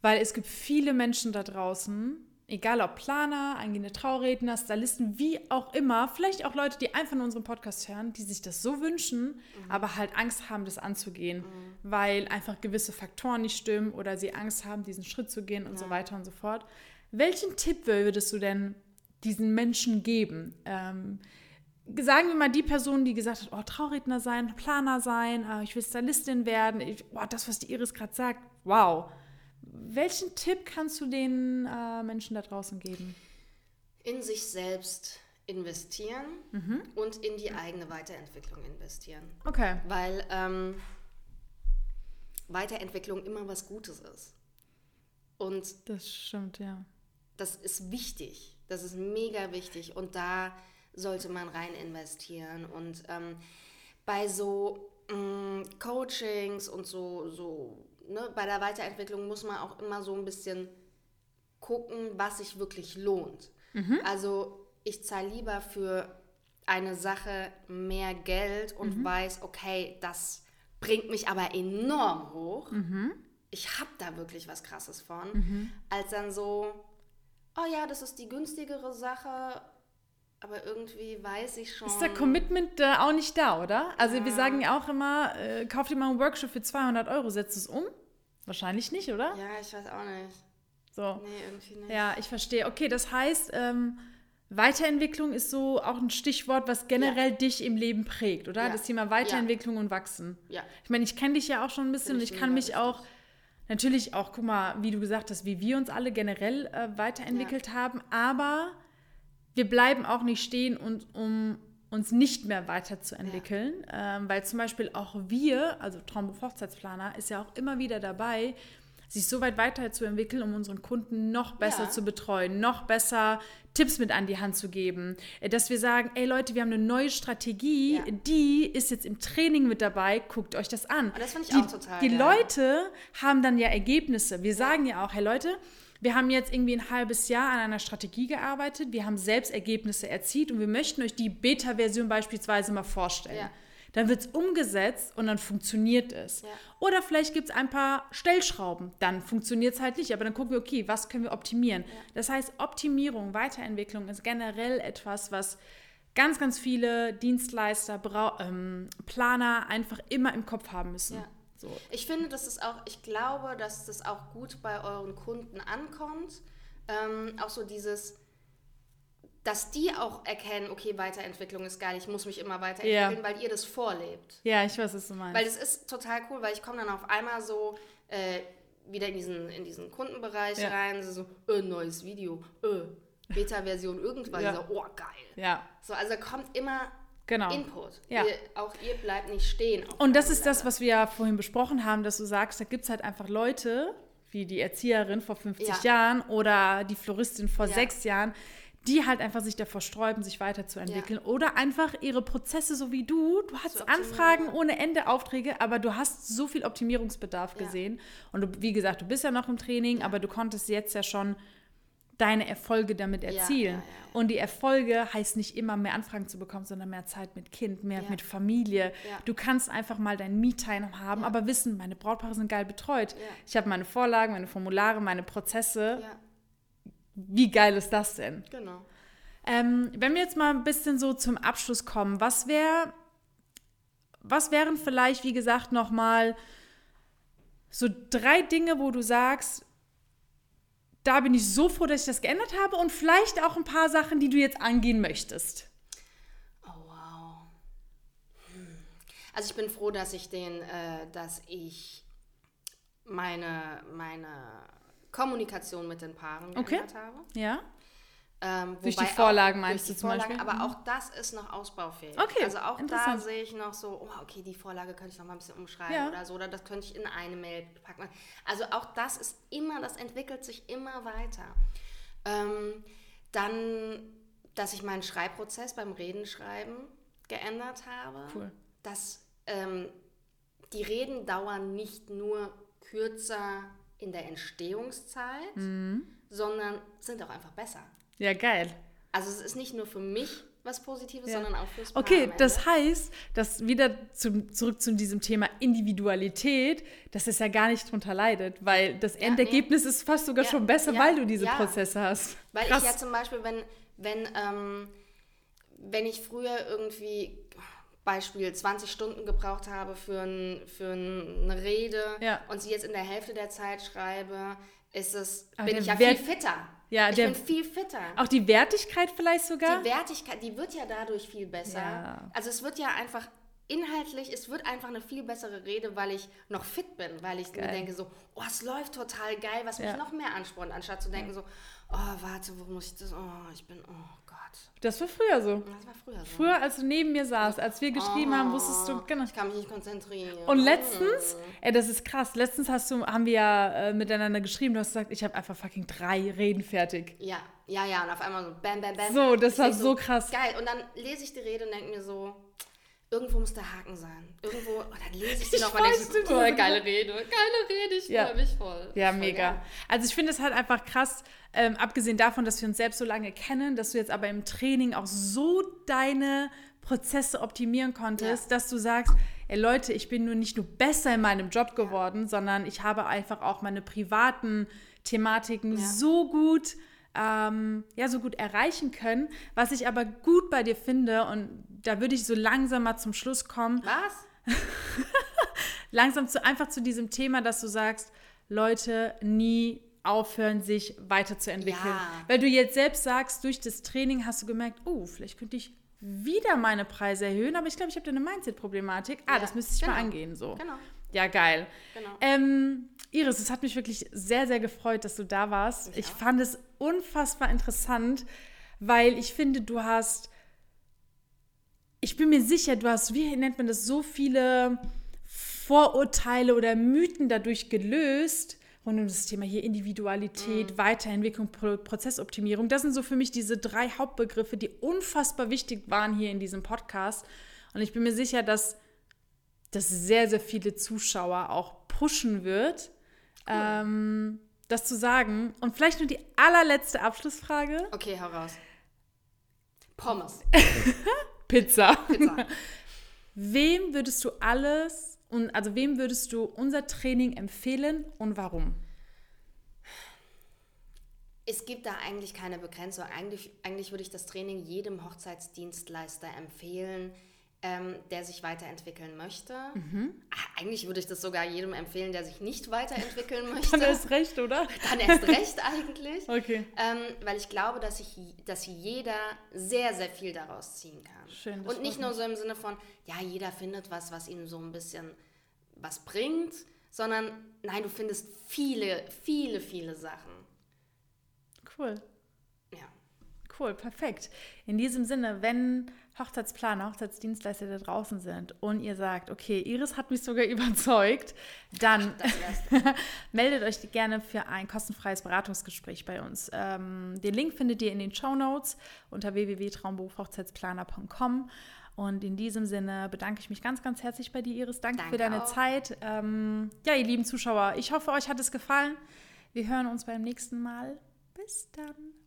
weil es gibt viele Menschen da draußen, egal ob Planer, angehende Trauredner, Stylisten, wie auch immer, vielleicht auch Leute, die einfach nur unseren Podcast hören, die sich das so wünschen, Mhm. aber halt Angst haben, das anzugehen, weil einfach gewisse Faktoren nicht stimmen oder sie Angst haben, diesen Schritt zu gehen und so weiter und so fort. Welchen Tipp würdest du denn diesen Menschen geben? Ähm, sagen wir mal die Person, die gesagt hat, oh, Trauredner sein, Planer sein, äh, ich will Stylistin werden, ich, oh, das, was die Iris gerade sagt, wow. Welchen Tipp kannst du den äh, Menschen da draußen geben? in sich selbst investieren Mhm. und in die eigene Weiterentwicklung investieren. Okay. Weil ähm, Weiterentwicklung immer was Gutes ist. Und Das stimmt, ja. das ist wichtig. Das ist mega wichtig. Und da sollte man rein investieren. Und ähm, bei so ähm, Coachings und so, so ne, bei der Weiterentwicklung muss man auch immer so ein bisschen gucken, was sich wirklich lohnt. Also ich zahle lieber für eine Sache mehr Geld und weiß, okay, das bringt mich aber enorm hoch. Ich habe da wirklich was Krasses von, als dann so, oh ja, das ist die günstigere Sache, aber irgendwie weiß ich schon. Ist der Commitment äh, auch nicht da, oder? Also wir sagen ja auch immer, äh, kauf dir mal einen Workshop für 200 Euro, setzt es um? Wahrscheinlich nicht, oder? Ja, ich weiß auch nicht. So. Nee, irgendwie nicht. Ja, ich verstehe. Okay, das heißt, ähm, Weiterentwicklung ist so auch ein Stichwort, was generell ja. dich im Leben prägt, oder? Ja. Das Thema Weiterentwicklung ja. und Wachsen. Ja. Ich meine, ich kenne dich ja auch schon ein bisschen und ich kann mich auch natürlich auch, guck mal, wie du gesagt hast, wie wir uns alle generell äh, weiterentwickelt haben, aber wir bleiben auch nicht stehen, und, um uns nicht mehr weiterzuentwickeln, ähm, weil zum Beispiel auch wir, also Traumberuf Hochzeitsplaner, ist ja auch immer wieder dabei, sich so weit weiterzuentwickeln, um unseren Kunden noch besser ja. zu betreuen, noch besser Tipps mit an die Hand zu geben. Äh, dass wir sagen, ey Leute, wir haben eine neue Strategie, ja. die ist jetzt im Training mit dabei, guckt euch das an. Und das finde ich die, auch total Die geil. Leute haben dann ja Ergebnisse. Wir sagen ja auch, hey Leute, wir haben jetzt irgendwie ein halbes Jahr an einer Strategie gearbeitet, wir haben selbst Ergebnisse erzielt und wir möchten euch die Beta-Version beispielsweise mal vorstellen. Ja dann wird es umgesetzt und dann funktioniert es. Ja. Oder vielleicht gibt es ein paar Stellschrauben, dann funktioniert es halt nicht, aber dann gucken wir, okay, was können wir optimieren. Ja. Das heißt, Optimierung, Weiterentwicklung ist generell etwas, was ganz, ganz viele Dienstleister, ähm, Planer einfach immer im Kopf haben müssen. So. Ich finde, das ist auch, ich glaube, dass das auch gut bei euren Kunden ankommt. Ähm, auch so dieses, dass die auch erkennen, okay, Weiterentwicklung ist geil, ich muss mich immer weiterentwickeln, ja. weil ihr das vorlebt. Ja, ich weiß, was du meinst. Weil das ist total cool, weil ich komme dann auf einmal so äh, wieder in diesen, in diesen Kundenbereich ja. rein, so, äh, neues Video, äh, Beta-Version irgendwann, ja. so, oh, geil. Ja. So, also kommt immer genau. Input. Ja. Ihr, auch ihr bleibt nicht stehen. Und das ist das, was wir ja vorhin besprochen haben, dass du sagst, da gibt es halt einfach Leute, wie die Erzieherin vor 50 ja. Jahren oder die Floristin vor ja. sechs Jahren, die halt einfach sich davor sträuben, sich weiterzuentwickeln. Ja. Oder einfach ihre Prozesse, so wie du. Du hast Anfragen ohne Ende, Aufträge, aber du hast so viel Optimierungsbedarf gesehen. Und du, wie gesagt, du bist ja noch im Training, aber du konntest jetzt ja schon deine Erfolge damit erzielen. Und die Erfolge heißt nicht immer mehr Anfragen zu bekommen, sondern mehr Zeit mit Kind, mehr mit Familie. Du kannst einfach mal dein Me-Time haben, aber wissen, meine Brautpaare sind geil betreut. Ich habe meine Vorlagen, meine Formulare, meine Prozesse wie geil ist das denn? Genau. Ähm, wenn wir jetzt mal ein bisschen so zum Abschluss kommen, was wäre, was wären vielleicht, wie gesagt, nochmal so drei Dinge, wo du sagst, da bin ich so froh, dass ich das geändert habe und vielleicht auch ein paar Sachen, die du jetzt angehen möchtest. Oh wow. Hm. Also ich bin froh, dass ich den, äh, dass ich meine, meine Kommunikation mit den Paaren okay. geändert habe. Ja. Ähm, durch die Vorlagen meinst du zum Vorlagen, Beispiel? Aber auch das ist noch ausbaufähig. Okay, also auch da sehe ich noch so, oh, okay, die Vorlage könnte ich noch mal ein bisschen umschreiben ja. oder so, oder das könnte ich in eine Mail packen. Also auch das ist immer, das entwickelt sich immer weiter. Ähm, dann, dass ich meinen Schreibprozess beim Redenschreiben geändert habe. Cool. Dass ähm, die Reden dauern nicht nur kürzer in der Entstehungszeit, mhm. sondern sind auch einfach besser. Ja, geil. Also es ist nicht nur für mich was Positives, ja. sondern auch fürs Paar Okay, das heißt, dass wieder zum, zurück zu diesem Thema Individualität, dass es ja gar nicht drunter leidet, weil das ja, Endergebnis nee. ist fast sogar ja, schon besser, weil du diese Prozesse hast. Weil Krass. ich ja zum Beispiel, wenn, wenn, ähm, wenn ich früher irgendwie Beispiel 20 Stunden gebraucht habe für, ein, für eine Rede und sie jetzt in der Hälfte der Zeit schreibe, ist es, bin ich ja viel fitter. Ja, ich der, bin viel fitter. Auch die Wertigkeit vielleicht sogar? Die Wertigkeit, die wird ja dadurch viel besser. Ja. Also es wird ja einfach inhaltlich, es wird einfach eine viel bessere Rede, weil ich noch fit bin, weil ich geil. mir denke so, oh, es läuft total geil, was mich noch mehr anspornt, anstatt zu denken so, oh, warte, wo muss ich das, oh, ich bin, oh das war früher so. Das war früher so. Früher, als du neben mir saßt, als wir geschrieben oh, haben, wusstest du, genau. Ich kann mich nicht konzentrieren. Und letztens, ey, das ist krass, letztens hast du, haben wir ja äh, miteinander geschrieben, du hast gesagt, ich habe einfach fucking drei Reden fertig. Ja, ja, ja, und auf einmal so bam, bam, bam. So, das war so, so krass. Geil, und dann lese ich die Rede und denke mir so, Irgendwo muss der Haken sein. Irgendwo, oh, dann lese ich sie noch mal denke so, oh, geile Rede, geile Rede, ich ja. freue mich voll. Ja, voll mega. Geil. Also ich finde es halt einfach krass, ähm, abgesehen davon, dass wir uns selbst so lange kennen, dass du jetzt aber im Training auch so deine Prozesse optimieren konntest, ja. dass du sagst, ey Leute, ich bin nur nicht nur besser in meinem Job geworden, ja. sondern ich habe einfach auch meine privaten Thematiken so gut ähm, ja, so gut erreichen können. Was ich aber gut bei dir finde, und da würde ich so langsam mal zum Schluss kommen. Was? langsam zu, einfach zu diesem Thema, dass du sagst, Leute, nie aufhören, sich weiterzuentwickeln. Ja. Weil du jetzt selbst sagst, durch das Training hast du gemerkt, oh, vielleicht könnte ich wieder meine Preise erhöhen, aber ich glaube, ich habe da eine Mindset-Problematik. Ah, Ja, das müsste ich genau. mal angehen. So. Genau. Ja, geil. Genau. Ähm, Iris, es hat mich wirklich sehr, sehr gefreut, dass du da warst. Ich auch. fand es unfassbar interessant, weil ich finde, du hast, ich bin mir sicher, du hast, wie nennt man das, so viele Vorurteile oder Mythen dadurch gelöst. Rund um das Thema hier Individualität, Weiterentwicklung, Pro Prozessoptimierung. Das sind so für mich diese drei Hauptbegriffe, die unfassbar wichtig waren hier in diesem Podcast. Und ich bin mir sicher, dass das sehr, sehr viele Zuschauer auch pushen wird, ähm, das zu sagen. Und vielleicht nur die allerletzte Abschlussfrage. Okay, hau raus. Pommes. Pizza. Pizza. Wem würdest du alles und also wem würdest du unser Training empfehlen und warum? Es gibt da eigentlich keine Begrenzung. Eigentlich, eigentlich würde ich das Training jedem Hochzeitsdienstleister empfehlen, ähm, der sich weiterentwickeln möchte. Ah, Eigentlich würde ich das sogar jedem empfehlen, der sich nicht weiterentwickeln möchte. Dann ist recht, oder? Dann erst recht eigentlich. Okay. Ähm, weil ich glaube, dass, ich, dass jeder sehr, sehr viel daraus ziehen kann. Schön, Und nicht nur so im Sinne von, ja, jeder findet was, was ihm so ein bisschen was bringt, sondern nein, du findest viele, viele, viele Sachen. Cool. Ja. Cool, perfekt. In diesem Sinne, wenn Hochzeitsplaner, Hochzeitsdienstleister da draußen sind und ihr sagt, okay, Iris hat mich sogar überzeugt, dann meldet euch gerne für ein kostenfreies Beratungsgespräch bei uns. Ähm, den Link findet ihr in den Show Notes unter www.traumberufhochzeitsplaner.com. Und in diesem Sinne bedanke ich mich ganz, ganz herzlich bei dir, Iris. Danke, Danke für deine auch. Zeit. Ähm, ja, ihr lieben Zuschauer, ich hoffe, euch hat es gefallen. Wir hören uns beim nächsten Mal. Bis dann.